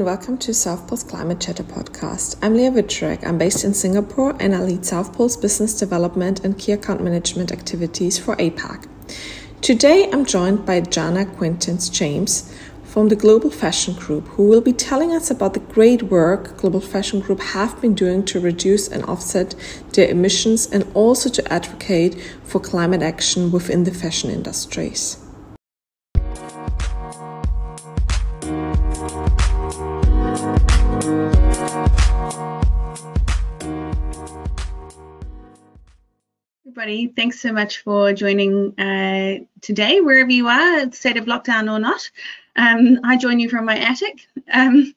and welcome to South Pole's Climate Chatter podcast. I'm Leah Wittrek. I'm based in Singapore and I lead South Pole's business development and key account management activities for APAC. Today I'm joined by Jana Quintance James from the Global Fashion Group, who will be telling us about the great work Global Fashion Group have been doing to reduce and offset their emissions and also to advocate for climate action within the fashion industries. Everybody. Thanks so much for joining uh, today, wherever you are, state of lockdown or not. Um, I join you from my attic. Um,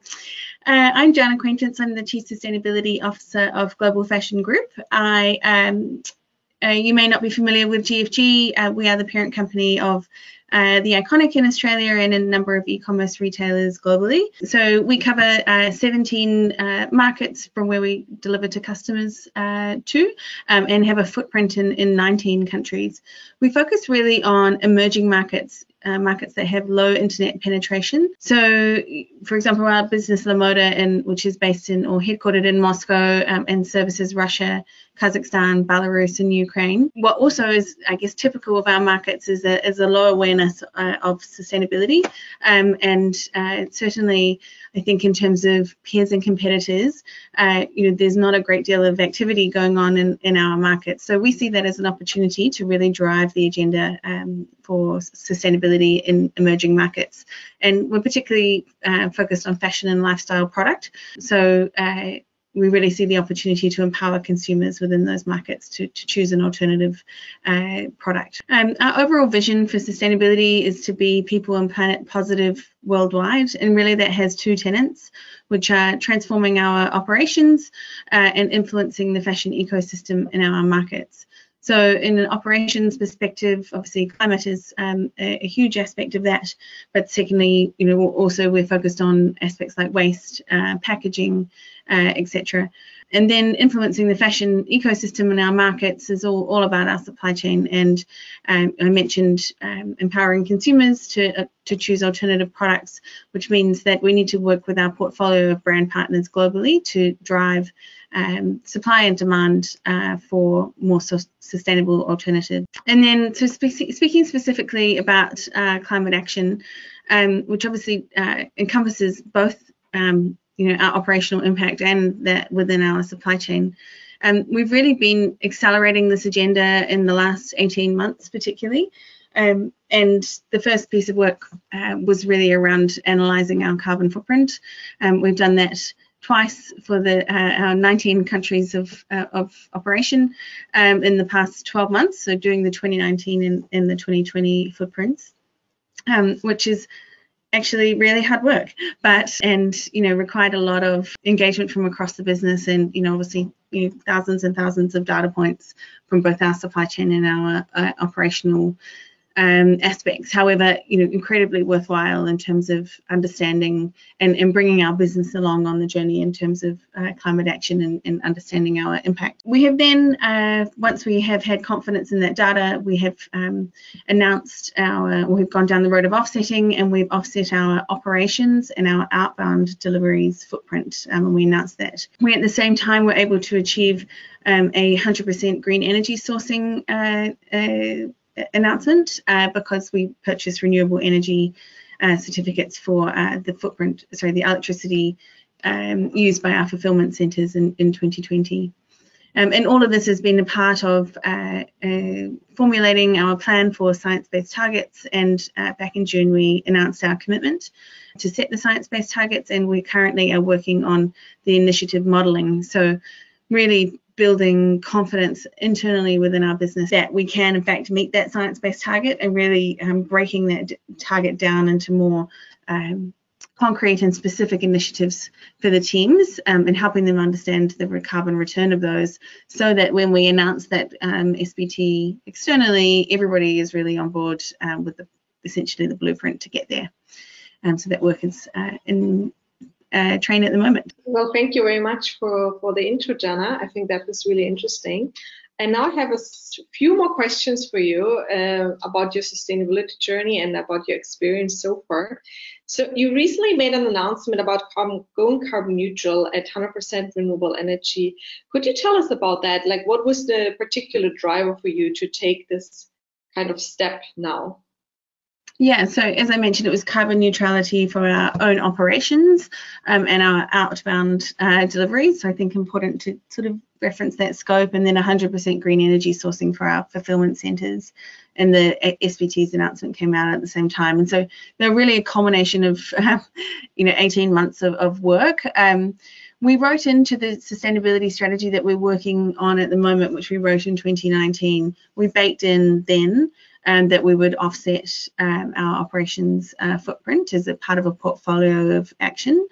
uh, I'm Jana Quintance. I'm the Chief Sustainability Officer of Global Fashion Group. I, um, uh, you may not be familiar with GFG. Uh, we are the parent company of uh, the Iconic in Australia and a number of e-commerce retailers globally. So we cover uh, 17 uh, markets from where we deliver to customers uh, to um, and have a footprint in, in 19 countries. We focus really on emerging markets uh, markets that have low internet penetration. So, for example, our business Lamoda, in, which is based in or headquartered in Moscow um, and services Russia, Kazakhstan, Belarus, and Ukraine. What also is, I guess, typical of our markets is a, is a low awareness uh, of sustainability. Um, and uh, certainly, I think in terms of peers and competitors, uh, you know, there's not a great deal of activity going on in, in our markets. So we see that as an opportunity to really drive the agenda um, for sustainability in emerging markets. And we're particularly uh, focused on fashion and lifestyle product. So uh, we really see the opportunity to empower consumers within those markets to, to choose an alternative uh, product. Um, our overall vision for sustainability is to be people and planet positive worldwide, and really that has two tenets, which are transforming our operations uh, and influencing the fashion ecosystem in our markets. So, in an operations perspective, obviously climate is um, a, a, huge aspect of that. But secondly, you know, also we're focused on aspects like waste, uh, packaging, uh, etc. And then influencing the fashion ecosystem in our markets is all, all about our supply chain. And um, I mentioned um, empowering consumers to uh, to choose alternative products, which means that we need to work with our portfolio of brand partners globally to drive um, supply and demand uh, for more sustainable alternatives. And then, so spe- speaking specifically about uh, climate action, um, which obviously uh, encompasses both, um, you know, our operational impact and that within our supply chain. Um, we've really been accelerating this agenda in the last 18 months, particularly. Um, and the first piece of work uh, was really around analysing our carbon footprint. Um, we've done that twice for the uh, our 19 countries of, uh, of operation um, in the past 12 months, so doing the 2019 and, the 2020 footprints, um, which is actually really hard work, but and you know required a lot of engagement from across the business, and you know obviously you know, thousands and thousands of data points from both our supply chain and our uh, operational um, aspects. However, you know, incredibly worthwhile in terms of understanding and, and bringing our business along on the journey in terms of uh, climate action and, and, understanding our impact. We have then, uh, once we have had confidence in that data, we have um, announced our, we've gone down the road of offsetting and we've offset our operations and our outbound deliveries footprint. Um, and we announced that. We at the same time were able to achieve um, a 100% green energy sourcing uh, uh announcement uh, because we purchased renewable energy uh, certificates for uh, the footprint, sorry, the electricity um, used by our fulfillment centres in, in 2020. Um, and all of this has been a part of uh, uh, formulating our plan for science-based targets. And uh, back in June, we announced our commitment to set the science-based targets, and we currently are working on the initiative modelling. So really building confidence internally within our business that we can in fact meet that science-based target and really um, breaking that target down into more um, concrete and specific initiatives for the teams um, and helping them understand the carbon return of those so that when we announce that um, SBT externally, everybody is really on board um, with the, essentially the blueprint to get there. Um, so that work is uh, in uh, train at the moment. Well, thank you very much for, for the intro, Jana. I think that was really interesting. And now I have a few more questions for you uh, about your sustainability journey and about your experience so far. So you recently made an announcement about carbon, going carbon neutral at 100% renewable energy. Could you tell us about that? Like, what was the particular driver for you to take this kind of step now? Yeah, so as I mentioned, it was carbon neutrality for our own operations um, and our outbound uh, deliveries. So I think important to sort of reference that scope and then 100% green energy sourcing for our fulfillment centres. And the SBT's announcement came out at the same time. And so they're really a combination of, uh, you know, 18 months of, of work. Um, we wrote into the sustainability strategy that we're working on at the moment, which we wrote in 2019. We baked in then and that we would offset um, our operations uh, footprint as a part of a portfolio of action.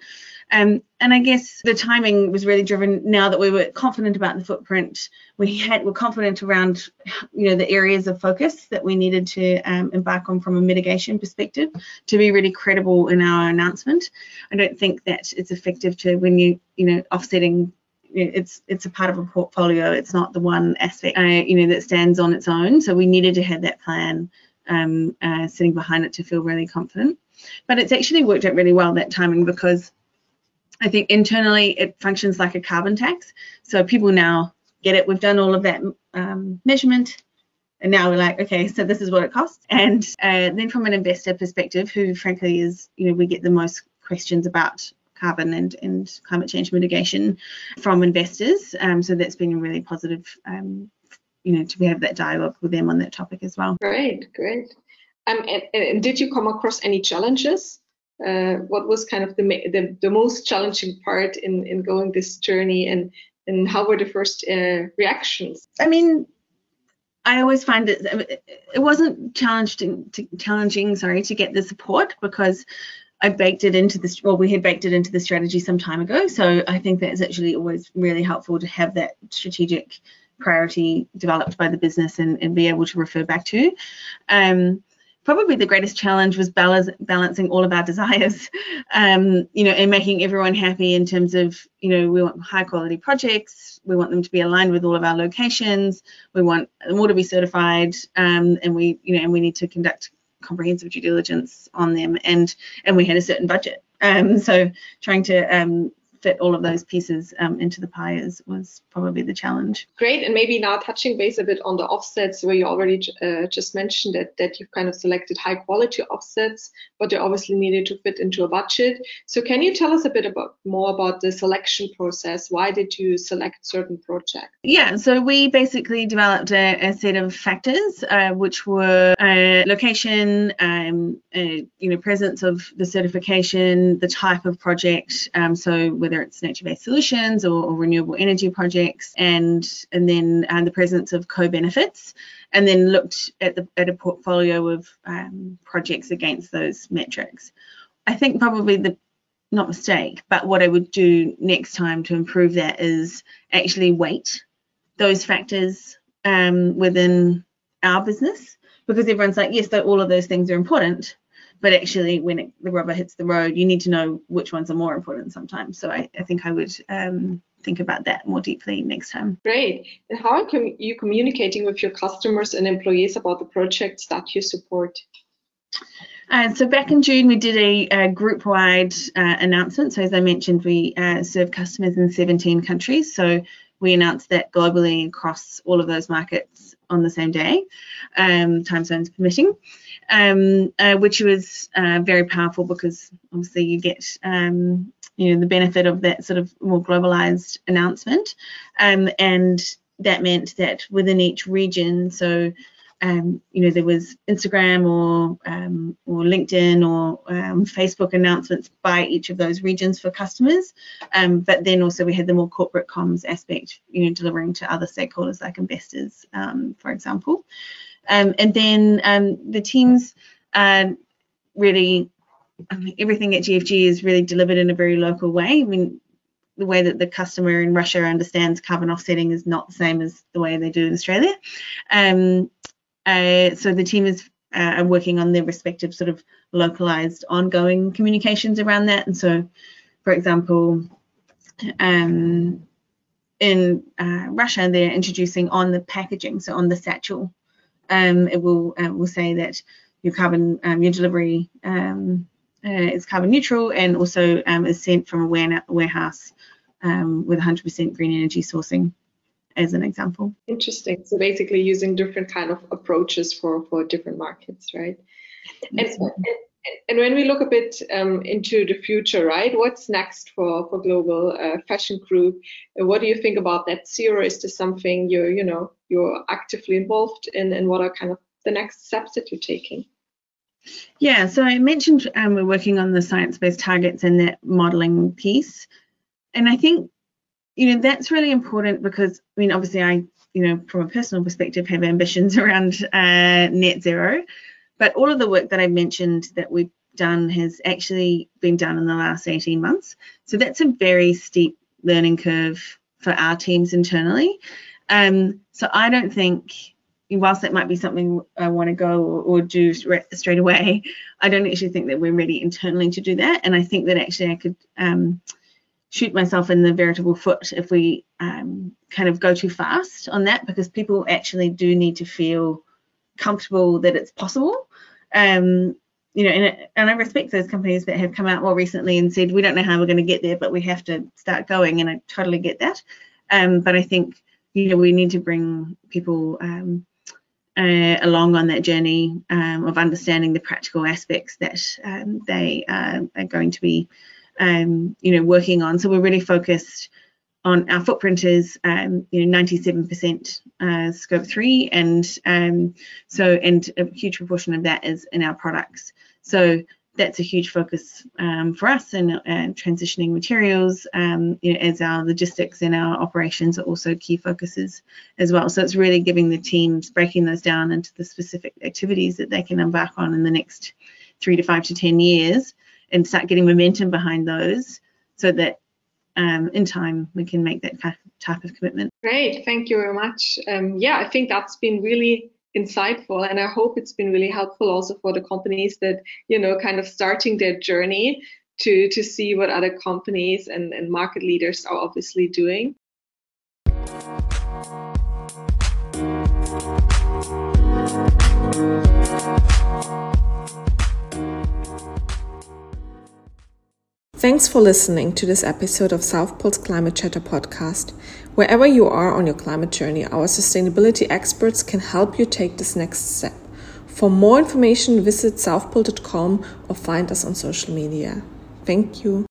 Um, and I guess the timing was really driven now that we were confident about the footprint. We had were confident around, you know, the areas of focus that we needed to um, embark on from a mitigation perspective to be really credible in our announcement. I don't think that it's effective to when you, you know, offsetting it's it's a part of a portfolio. It's not the one aspect, uh, you know, that stands on its own. So we needed to have that plan um, uh, sitting behind it to feel really confident. But it's actually worked out really well that timing because I think internally it functions like a carbon tax. So people now get it. We've done all of that um, measurement. And now we're like, okay, so this is what it costs. And uh, then from an investor perspective, who frankly is, you know, we get the most questions about carbon and, and climate change mitigation from investors. Um, so that's been a really positive, um, you know, to have that dialogue with them on that topic as well. Great, great. Um, and, and did you come across any challenges? Uh, what was kind of the, the, the most challenging part in in going this journey, and and how were the first uh, reactions? I mean, I always find it it wasn't challenging to, challenging sorry to get the support because I baked it into this, well, we had baked it into the strategy some time ago. So I think that is actually always really helpful to have that strategic priority developed by the business and, and be able to refer back to. Um, probably the greatest challenge was balancing all of our desires, um, you know, and making everyone happy in terms of, you know, we want high quality projects, we want them to be aligned with all of our locations, we want them all to be certified, um, and we, you know, and we need to conduct comprehensive due diligence on them, and and we had a certain budget. Um, so trying to um, fit all of those pieces um, into the pie is, was probably the challenge. Great, and maybe now touching base a bit on the offsets, where you already uh, just mentioned that that you've kind of selected high quality offsets, but they obviously needed to fit into a budget. So can you tell us a bit about more about the selection process? Why did you select certain projects? Yeah, so we basically developed a, a set of factors, uh, which were uh, location, um, uh, you know, presence of the certification, the type of project. Um, so with whether it's nature-based solutions or, or, renewable energy projects, and and then the presence of co-benefits, and then looked at the at a portfolio of um, projects against those metrics. I think probably the not mistake, but what I would do next time to improve that is actually weight those factors um, within our business because everyone's like, yes, all of those things are important, but actually when it, the rubber hits the road you need to know which ones are more important sometimes so i, I think i would um, think about that more deeply next time great and how are you communicating with your customers and employees about the projects that you support uh, so back in June, we did a, a group-wide uh, announcement. So as I mentioned, we uh, serve customers in 17 countries. So we announced that globally across all of those markets on the same day, um, time zones permitting um, uh, which was uh, very powerful because obviously you get um, you know the benefit of that sort of more globalized announcement, um, and that meant that within each region, so um, you know there was Instagram or um, or LinkedIn or um, Facebook announcements by each of those regions for customers, but then also we had the more corporate comms aspect, you know, delivering to other stakeholders like investors, for example. Um, and then um, the teams uh, really, um, everything at GFG is really delivered in a very local way. I mean, the way that the customer in Russia understands carbon offsetting is not the same as the way they do in Australia. Um, uh, so the team is uh, working on their respective sort of localized ongoing communications around that. And so, for example, um, in uh, Russia, they're introducing on the packaging, so on the satchel, um, it will uh, will say that your carbon um, your delivery um, uh, is carbon neutral and also um, is sent from a warehouse um, with 100% green energy sourcing as an example. Interesting. So basically using different kind of approaches for, for different markets, right? And, and, and when we look a bit um, into the future, right, what's next for, for Global uh, Fashion Group? what do you think about net zero? Is this something you're, you know, you're actively involved in and what are kind of the next steps that you're taking? Yeah, so I mentioned um, we're working on the science-based targets and that modeling piece. And I think, you know, that's really important because, I mean, obviously I, you know, from a personal perspective, have ambitions around uh, net zero. But all of the work that I've mentioned that we've done has actually been done in the last 18 months. So that's a very steep learning curve for our teams internally. Um, so I don't think whilst that might be something I want to go or, or, do straight away, I don't actually think that we're ready internally to do that. And I think that actually I could um, shoot myself in the veritable foot if we um, kind of go too fast on that because people actually do need to feel comfortable that it's possible. Um, you know, and, and I respect those companies that have come out more recently and said, we don't know how we're going to get there, but we have to start going. And I totally get that. Um, but I think, you know, we need to bring people um, uh, along on that journey um, of understanding the practical aspects that um, they uh, are going to be, um, you know, working on. So we're really focused on our footprint is, um, you know, 97% uh, scope three, and um, so and a huge proportion of that is in our products. So that's a huge focus um, for us and transitioning materials um, you know, as our logistics and our operations are also key focuses as well. So it's really giving the teams, breaking those down into the specific activities that they can embark on in the next three to five to 10 years and start getting momentum behind those so that um, in time we can make that type of commitment. Great, thank you very much. Um, yeah, I think that's been really insightful and i hope it's been really helpful also for the companies that you know kind of starting their journey to to see what other companies and, and market leaders are obviously doing Thanks for listening to this episode of South Pole's Climate Chatter podcast. Wherever you are on your climate journey, our sustainability experts can help you take this next step. For more information, visit southpole.com or find us on social media. Thank you.